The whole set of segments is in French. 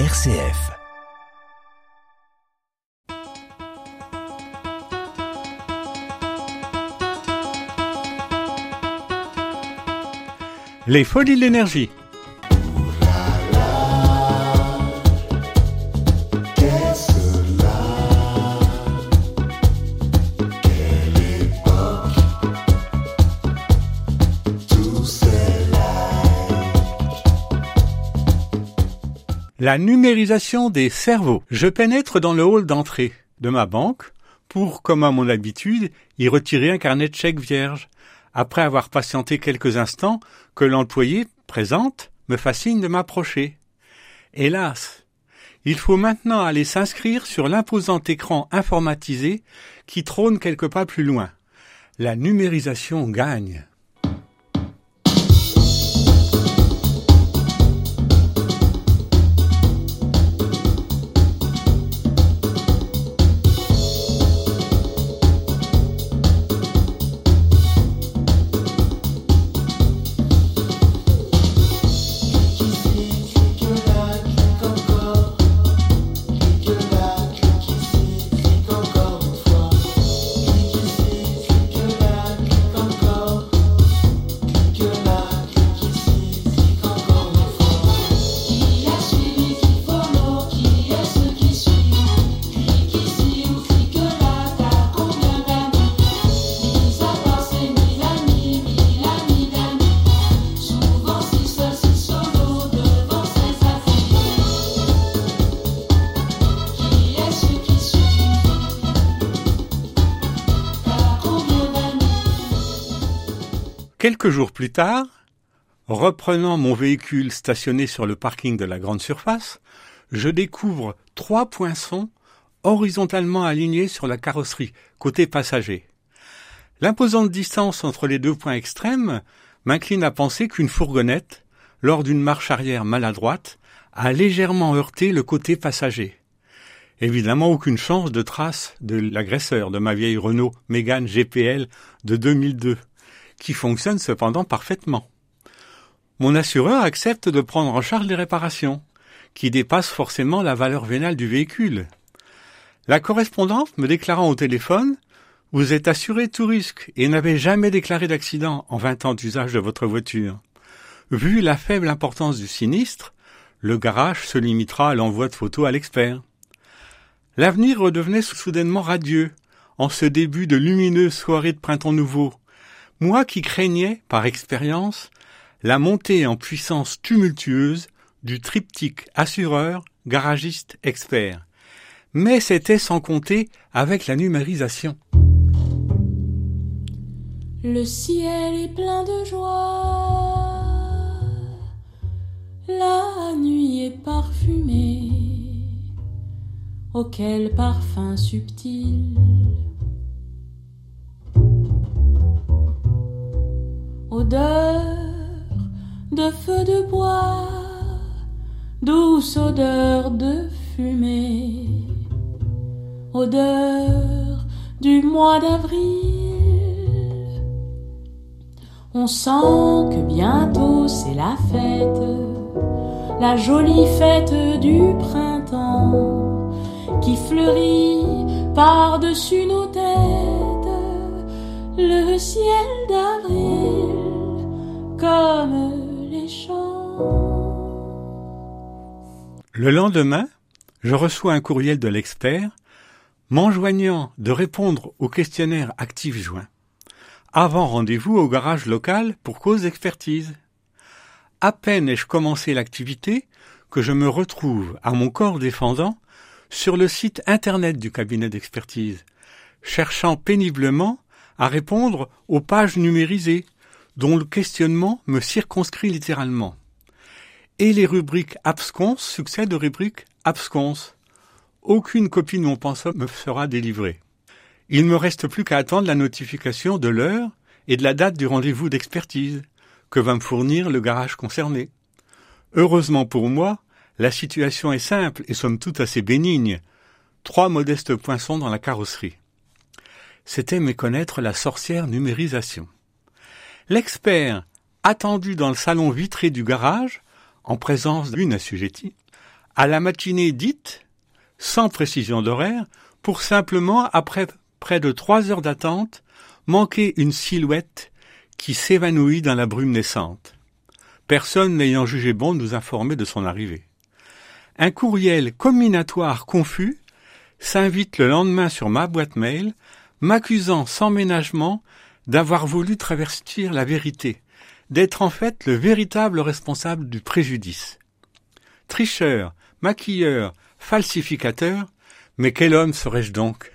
RCF. Les folies de l'énergie. La numérisation des cerveaux. Je pénètre dans le hall d'entrée de ma banque pour, comme à mon habitude, y retirer un carnet de chèques vierge, après avoir patienté quelques instants que l'employé présente me fascine de m'approcher. Hélas, il faut maintenant aller s'inscrire sur l'imposant écran informatisé qui trône quelque pas plus loin. La numérisation gagne. Quelques jours plus tard, reprenant mon véhicule stationné sur le parking de la grande surface, je découvre trois poinçons horizontalement alignés sur la carrosserie, côté passager. L'imposante distance entre les deux points extrêmes m'incline à penser qu'une fourgonnette, lors d'une marche arrière maladroite, a légèrement heurté le côté passager. Évidemment aucune chance de trace de l'agresseur de ma vieille Renault Mégane GPL de 2002, qui fonctionne cependant parfaitement. Mon assureur accepte de prendre en charge les réparations, qui dépassent forcément la valeur vénale du véhicule. La correspondante me déclarant au téléphone Vous êtes assuré tout risque et n'avez jamais déclaré d'accident en 20 ans d'usage de votre voiture. Vu la faible importance du sinistre, le garage se limitera à l'envoi de photos à l'expert. L'avenir redevenait soudainement radieux, en ce début de lumineuse soirée de printemps nouveau. Moi qui craignais, par expérience, la montée en puissance tumultueuse du triptyque assureur, garagiste, expert. Mais c'était sans compter avec la numérisation. Le ciel est plein de joie, la nuit est parfumée, auquel parfum subtil. Odeur de feu de bois, douce odeur de fumée, odeur du mois d'avril. On sent que bientôt c'est la fête, la jolie fête du printemps qui fleurit par-dessus nos têtes le ciel d'avril Le lendemain, je reçois un courriel de l'expert m'enjoignant de répondre au questionnaire actif joint avant rendez-vous au garage local pour cause d'expertise. À peine ai-je commencé l'activité que je me retrouve à mon corps défendant sur le site internet du cabinet d'expertise, cherchant péniblement à répondre aux pages numérisées dont le questionnement me circonscrit littéralement. Et les rubriques abscons succèdent aux rubriques abscons. Aucune copie de mon me sera délivrée. Il me reste plus qu'à attendre la notification de l'heure et de la date du rendez-vous d'expertise que va me fournir le garage concerné. Heureusement pour moi, la situation est simple et somme toute assez bénigne. Trois modestes poinçons dans la carrosserie. C'était méconnaître la sorcière numérisation. L'expert, attendu dans le salon vitré du garage, en présence d'une assujettie, à la matinée dite, sans précision d'horaire, pour simplement, après près de trois heures d'attente, manquer une silhouette qui s'évanouit dans la brume naissante. Personne n'ayant jugé bon de nous informer de son arrivée. Un courriel combinatoire confus s'invite le lendemain sur ma boîte mail, m'accusant sans ménagement d'avoir voulu travestir la vérité, d'être en fait le véritable responsable du préjudice. Tricheur, maquilleur, falsificateur, mais quel homme serais-je donc?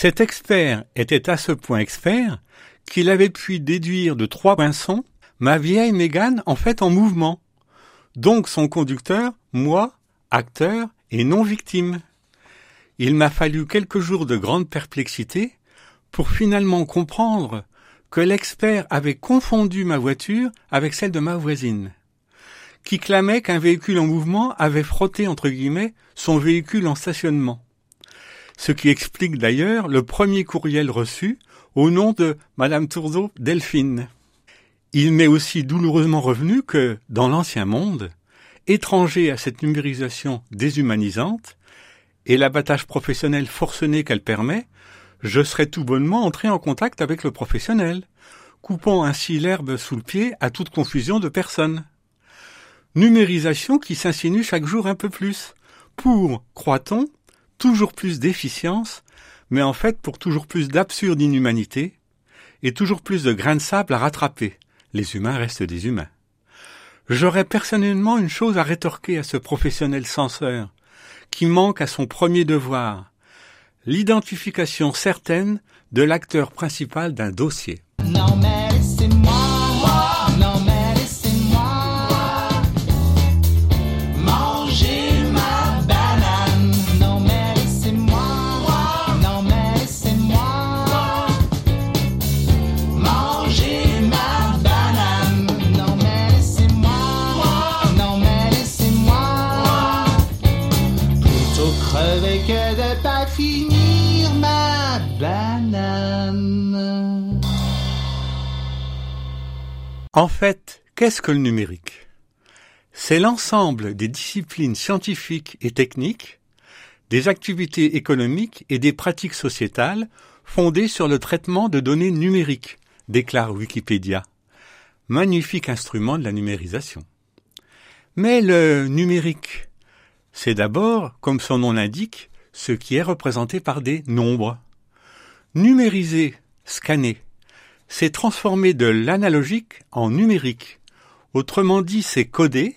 Cet expert était à ce point expert qu'il avait pu déduire de trois poinçons ma vieille Mégane en fait en mouvement. Donc son conducteur, moi, acteur et non victime. Il m'a fallu quelques jours de grande perplexité pour finalement comprendre que l'expert avait confondu ma voiture avec celle de ma voisine, qui clamait qu'un véhicule en mouvement avait frotté entre guillemets son véhicule en stationnement ce qui explique d'ailleurs le premier courriel reçu au nom de Madame Tourdeau Delphine. Il m'est aussi douloureusement revenu que, dans l'ancien monde, étranger à cette numérisation déshumanisante et l'abattage professionnel forcené qu'elle permet, je serais tout bonnement entré en contact avec le professionnel, coupant ainsi l'herbe sous le pied à toute confusion de personnes. Numérisation qui s'insinue chaque jour un peu plus, pour, croit-on, toujours plus d'efficience, mais en fait pour toujours plus d'absurde inhumanité et toujours plus de grains de sable à rattraper. Les humains restent des humains. J'aurais personnellement une chose à rétorquer à ce professionnel censeur, qui manque à son premier devoir, l'identification certaine de l'acteur principal d'un dossier. En fait, qu'est-ce que le numérique? C'est l'ensemble des disciplines scientifiques et techniques, des activités économiques et des pratiques sociétales fondées sur le traitement de données numériques, déclare Wikipédia. Magnifique instrument de la numérisation. Mais le numérique, c'est d'abord, comme son nom l'indique, ce qui est représenté par des nombres. Numériser, scanner, c'est transformer de l'analogique en numérique. Autrement dit, c'est coder,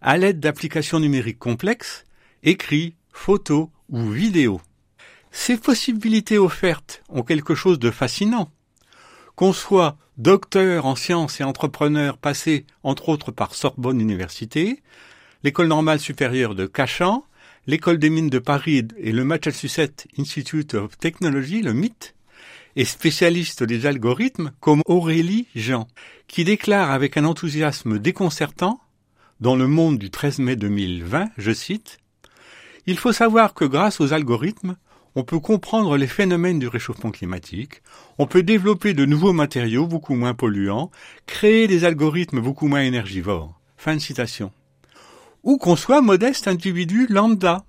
à l'aide d'applications numériques complexes, écrits, photos ou vidéos. Ces possibilités offertes ont quelque chose de fascinant. Qu'on soit docteur en sciences et entrepreneur passé entre autres par Sorbonne Université, l'école normale supérieure de Cachan, l'école des mines de Paris et le Massachusetts Institute of Technology, le MIT, et spécialiste des algorithmes comme Aurélie Jean, qui déclare avec un enthousiasme déconcertant, dans le monde du 13 mai 2020, je cite, Il faut savoir que grâce aux algorithmes, on peut comprendre les phénomènes du réchauffement climatique, on peut développer de nouveaux matériaux beaucoup moins polluants, créer des algorithmes beaucoup moins énergivores. Fin de citation. Ou qu'on soit modeste individu lambda.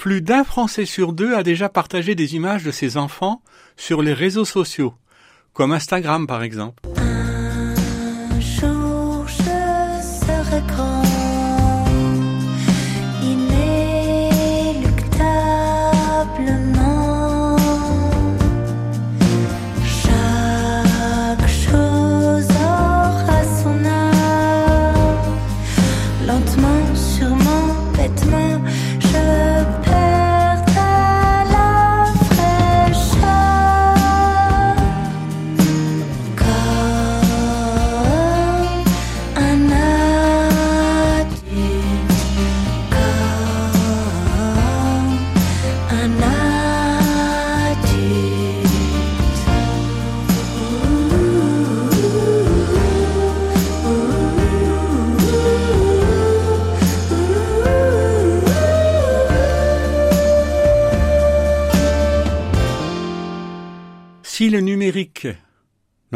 Plus d'un Français sur deux a déjà partagé des images de ses enfants sur les réseaux sociaux, comme Instagram par exemple.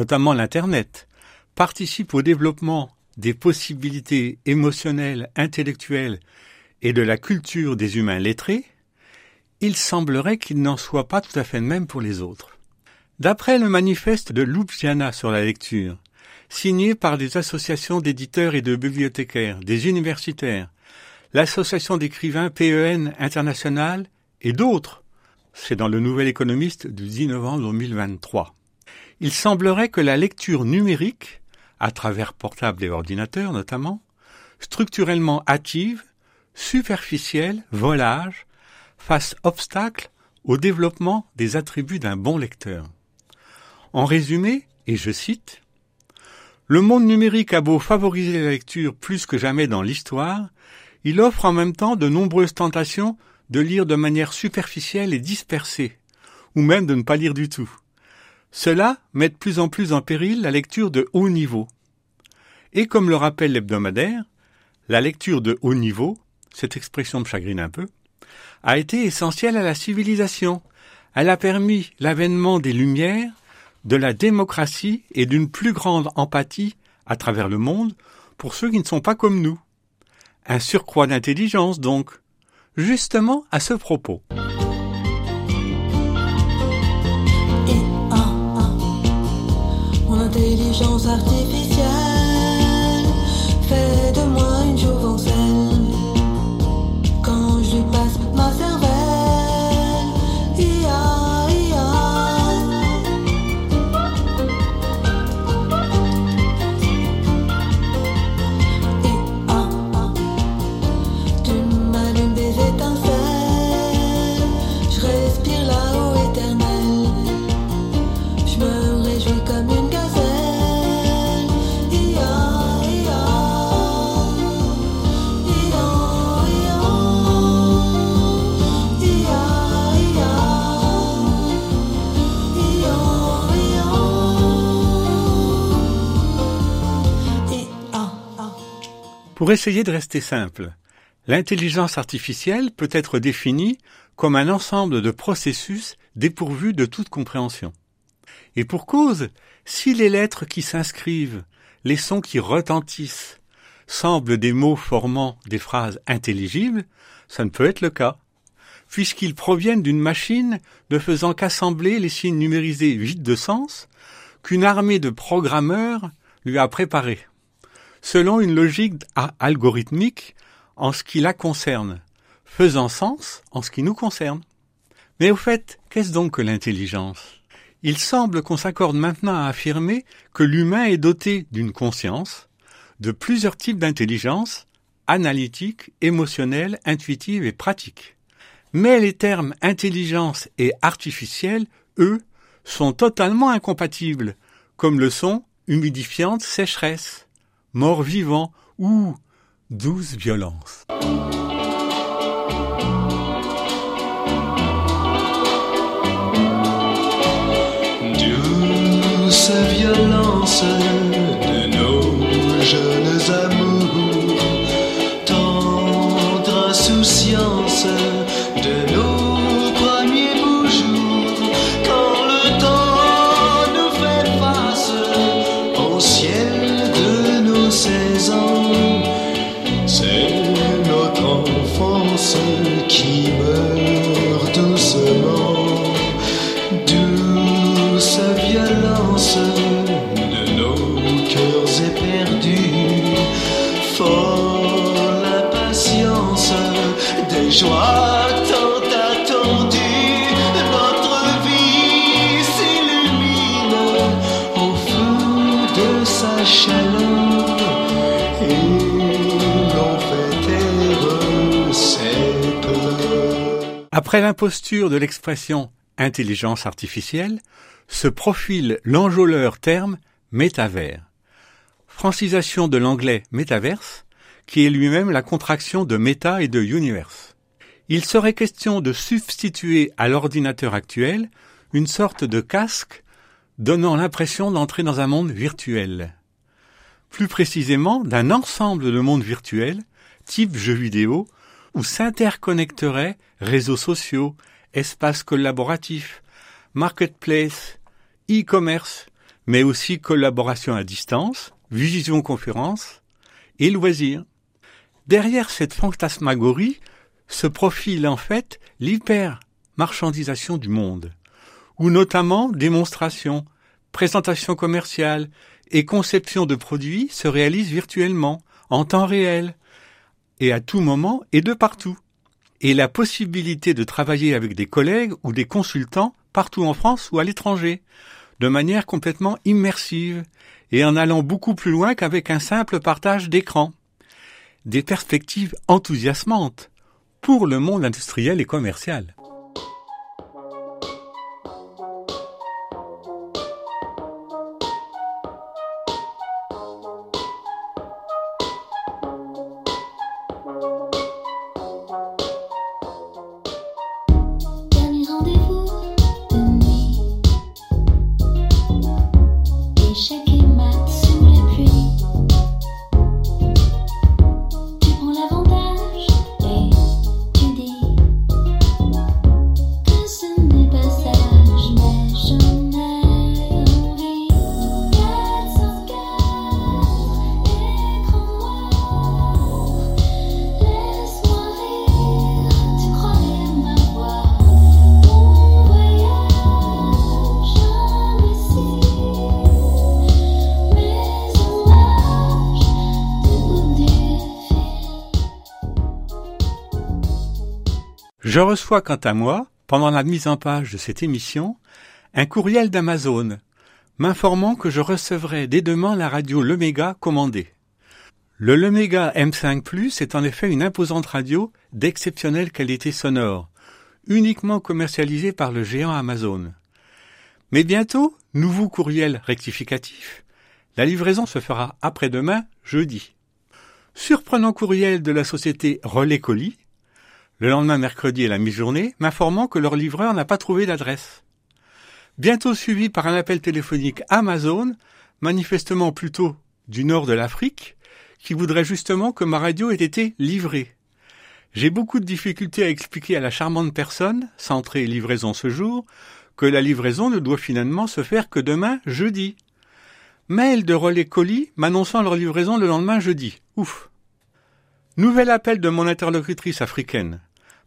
Notamment l'Internet, participe au développement des possibilités émotionnelles, intellectuelles et de la culture des humains lettrés, il semblerait qu'il n'en soit pas tout à fait de même pour les autres. D'après le manifeste de Ljubljana sur la lecture, signé par des associations d'éditeurs et de bibliothécaires, des universitaires, l'association d'écrivains PEN International et d'autres, c'est dans le Nouvel Économiste du 10 novembre 2023. Il semblerait que la lecture numérique, à travers portables et ordinateurs notamment, structurellement hâtive, superficielle, volage, fasse obstacle au développement des attributs d'un bon lecteur. En résumé, et je cite, Le monde numérique a beau favoriser la lecture plus que jamais dans l'histoire, il offre en même temps de nombreuses tentations de lire de manière superficielle et dispersée, ou même de ne pas lire du tout. Cela met de plus en plus en péril la lecture de haut niveau. Et comme le rappelle l'hebdomadaire, la lecture de haut niveau, cette expression me chagrine un peu, a été essentielle à la civilisation. Elle a permis l'avènement des Lumières, de la démocratie et d'une plus grande empathie à travers le monde pour ceux qui ne sont pas comme nous. Un surcroît d'intelligence donc. Justement à ce propos. Intelligence artificielle Pour essayer de rester simple, l'intelligence artificielle peut être définie comme un ensemble de processus dépourvus de toute compréhension. Et pour cause, si les lettres qui s'inscrivent, les sons qui retentissent, semblent des mots formant des phrases intelligibles, ça ne peut être le cas, puisqu'ils proviennent d'une machine ne faisant qu'assembler les signes numérisés vides de sens qu'une armée de programmeurs lui a préparés selon une logique algorithmique en ce qui la concerne, faisant sens en ce qui nous concerne. Mais au fait, qu'est-ce donc que l'intelligence? Il semble qu'on s'accorde maintenant à affirmer que l'humain est doté d'une conscience, de plusieurs types d'intelligence, analytique, émotionnelle, intuitive et pratique. Mais les termes intelligence et artificielle, eux, sont totalement incompatibles, comme le sont humidifiante sécheresse mort-vivant ou douce violence. Douce violence de nos jeunes de nos cœurs éperdus, folle impatience des joies tant attendues, notre vie s'illumine au feu de sa chaleur. Et l'on fait taire ses pleurs. Après l'imposture de l'expression intelligence artificielle, se profile l'enjôleur terme métavers. Francisation de l'anglais metaverse, qui est lui-même la contraction de méta et de universe. Il serait question de substituer à l'ordinateur actuel une sorte de casque donnant l'impression d'entrer dans un monde virtuel. Plus précisément, d'un ensemble de mondes virtuels, type jeux vidéo, où s'interconnecteraient réseaux sociaux, espaces collaboratifs, marketplace, e-commerce, mais aussi collaboration à distance, visioconférence et loisirs. Derrière cette fantasmagorie se profile en fait l'hyper-marchandisation du monde, où notamment démonstrations, présentations commerciales et conception de produits se réalisent virtuellement, en temps réel, et à tout moment et de partout. Et la possibilité de travailler avec des collègues ou des consultants partout en France ou à l'étranger, de manière complètement immersive et en allant beaucoup plus loin qu'avec un simple partage d'écran. Des perspectives enthousiasmantes pour le monde industriel et commercial. Je reçois quant à moi, pendant la mise en page de cette émission, un courriel d'Amazon m'informant que je recevrai dès demain la radio Lemega commandée. Le Lemega M5 Plus est en effet une imposante radio d'exceptionnelle qualité sonore, uniquement commercialisée par le géant Amazon. Mais bientôt, nouveau courriel rectificatif. La livraison se fera après-demain, jeudi. Surprenant courriel de la société Relais Colis, le lendemain mercredi à la mi-journée, m'informant que leur livreur n'a pas trouvé d'adresse. Bientôt suivi par un appel téléphonique Amazon, manifestement plutôt du nord de l'Afrique, qui voudrait justement que ma radio ait été livrée. J'ai beaucoup de difficultés à expliquer à la charmante personne, centrée livraison ce jour, que la livraison ne doit finalement se faire que demain, jeudi. Mail de relais colis m'annonçant leur livraison le lendemain jeudi. Ouf. Nouvel appel de mon interlocutrice africaine.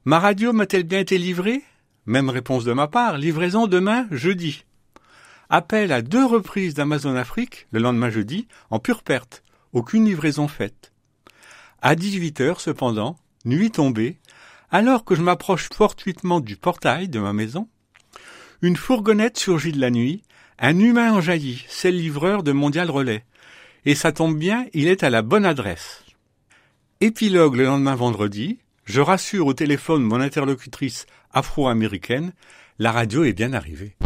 Ma radio m'a-t-elle bien été livrée? Même réponse de ma part, livraison demain, jeudi. Appel à deux reprises d'Amazon Afrique, le lendemain jeudi, en pure perte. Aucune livraison faite. À 18 heures, cependant, nuit tombée, alors que je m'approche fortuitement du portail de ma maison, une fourgonnette surgit de la nuit, un humain en jaillit, c'est le livreur de Mondial Relais. Et ça tombe bien, il est à la bonne adresse. Épilogue le lendemain vendredi, je rassure au téléphone mon interlocutrice afro-américaine, la radio est bien arrivée.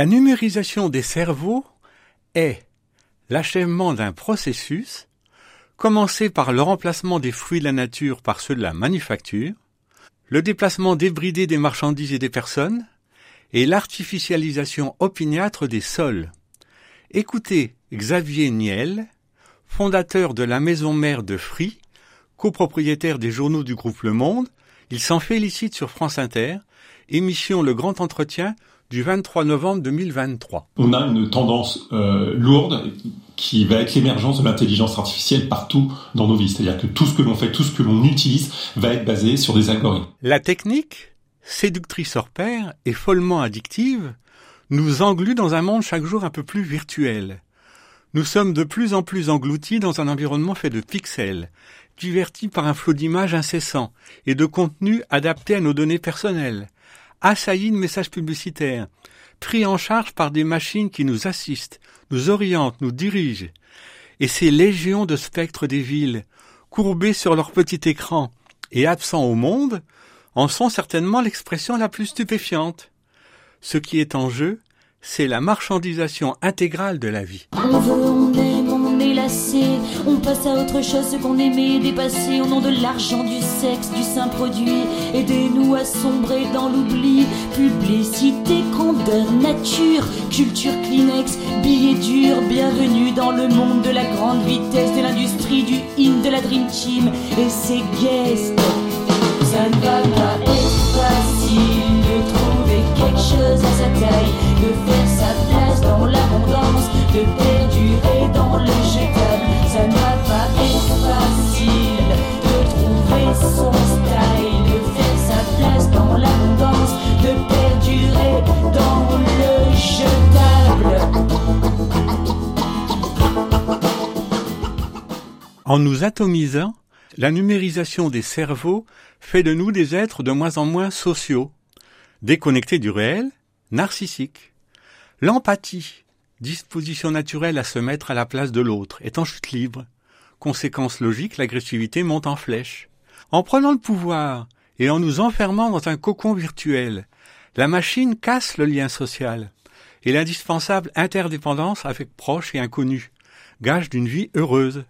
La numérisation des cerveaux est l'achèvement d'un processus commencé par le remplacement des fruits de la nature par ceux de la manufacture, le déplacement débridé des marchandises et des personnes, et l'artificialisation opiniâtre des sols. Écoutez Xavier Niel, fondateur de la maison mère de Free, copropriétaire des journaux du groupe Le Monde, il s'en félicite sur France Inter, émission Le Grand Entretien du 23 novembre 2023. on a une tendance euh, lourde qui va être l'émergence de l'intelligence artificielle partout dans nos vies. C'est-à-dire que tout ce que l'on fait, tout ce que l'on utilise va être basé sur des algorithmes. La technique, séductrice hors pair et follement addictive, nous englue dans un monde chaque jour un peu plus virtuel. Nous sommes de plus en plus engloutis dans un environnement fait de pixels, divertis par un flot d'images incessant et de contenus adaptés à nos données personnelles, assaillis de messages publicitaires, pris en charge par des machines qui nous assistent, nous orientent, nous dirigent. Et ces légions de spectres des villes, courbés sur leur petit écran et absents au monde, en sont certainement l'expression la plus stupéfiante. Ce qui est en jeu, c'est la marchandisation intégrale de la vie. On passe à autre chose ce qu'on aimait dépasser au nom de l'argent, du sexe, du saint produit. Aidez-nous à sombrer dans l'oubli. Publicité, grandeur, nature, culture, Kleenex, billets durs. Bienvenue dans le monde de la grande vitesse, de l'industrie, du in, de la Dream Team et ses guests. Ça ne va pas être facile de trouver quelque chose à sa taille, de faire sa place dans l'abondance, de perdurer dans le jetable. Ça ne va pas être facile de trouver son style, de faire sa place dans l'abondance, de perdurer dans le jetable. En nous atomisant, la numérisation des cerveaux fait de nous des êtres de moins en moins sociaux, déconnectés du réel, narcissiques. L'empathie, disposition naturelle à se mettre à la place de l'autre, est en chute libre. Conséquence logique, l'agressivité monte en flèche. En prenant le pouvoir et en nous enfermant dans un cocon virtuel, la machine casse le lien social et l'indispensable interdépendance avec proches et inconnus, gage d'une vie heureuse.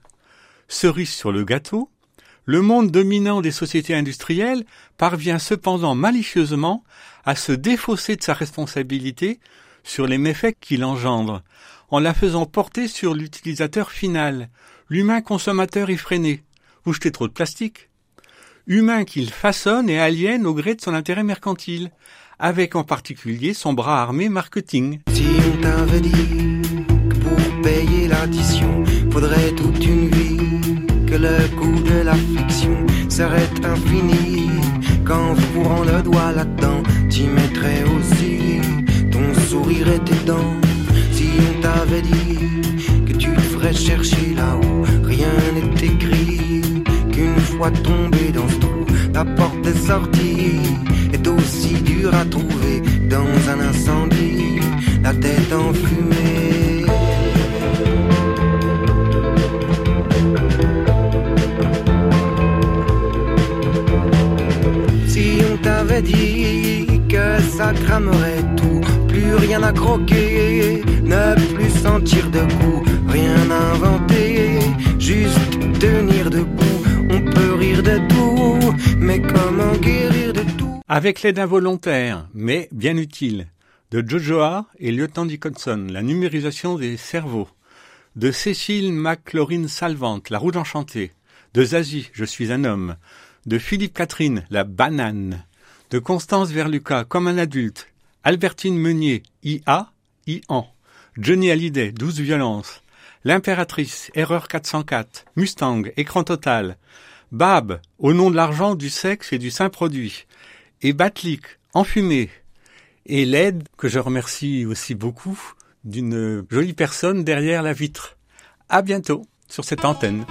Cerise sur le gâteau, le monde dominant des sociétés industrielles parvient cependant malicieusement à se défausser de sa responsabilité sur les méfaits qu'il engendre, en la faisant porter sur l'utilisateur final, l'humain consommateur effréné. Vous jetez trop de plastique. Humain qu'il façonne et aliène au gré de son intérêt mercantile, avec en particulier son bras armé marketing. Si on t'avait dit que pour payer l'addition, faudrait toute une vie, que le coût de la fiction serait infini, qu'en fourrant le doigt là-dedans, t'y mettrais aussi sourire et tes dents. Si on t'avait dit que tu te ferais chercher là-haut, rien n'est écrit, qu'une fois tombé dans ce trou, la porte est sortie, est aussi dure à trouver dans un incendie, la tête enfumée. Si on t'avait dit que ça cramerait rien à croquer, ne plus sentir de goût, rien inventer, juste tenir debout, on peut rire de tout, mais comment guérir de tout? Avec l'aide involontaire, mais bien utile, de Jojoa et Lieutenant Dickinson, la numérisation des cerveaux, de Cécile McLaurin Salvante, la route enchantée, de Zazie, je suis un homme, de Philippe Catherine, la banane, de Constance Verluca, comme un adulte, Albertine Meunier, IA, IAN, Johnny Hallyday, douze violences, l'impératrice, erreur 404, Mustang, écran total, Bab, au nom de l'argent, du sexe et du saint produit, et Batlik, enfumé, et l'aide, que je remercie aussi beaucoup, d'une jolie personne derrière la vitre. À bientôt sur cette antenne.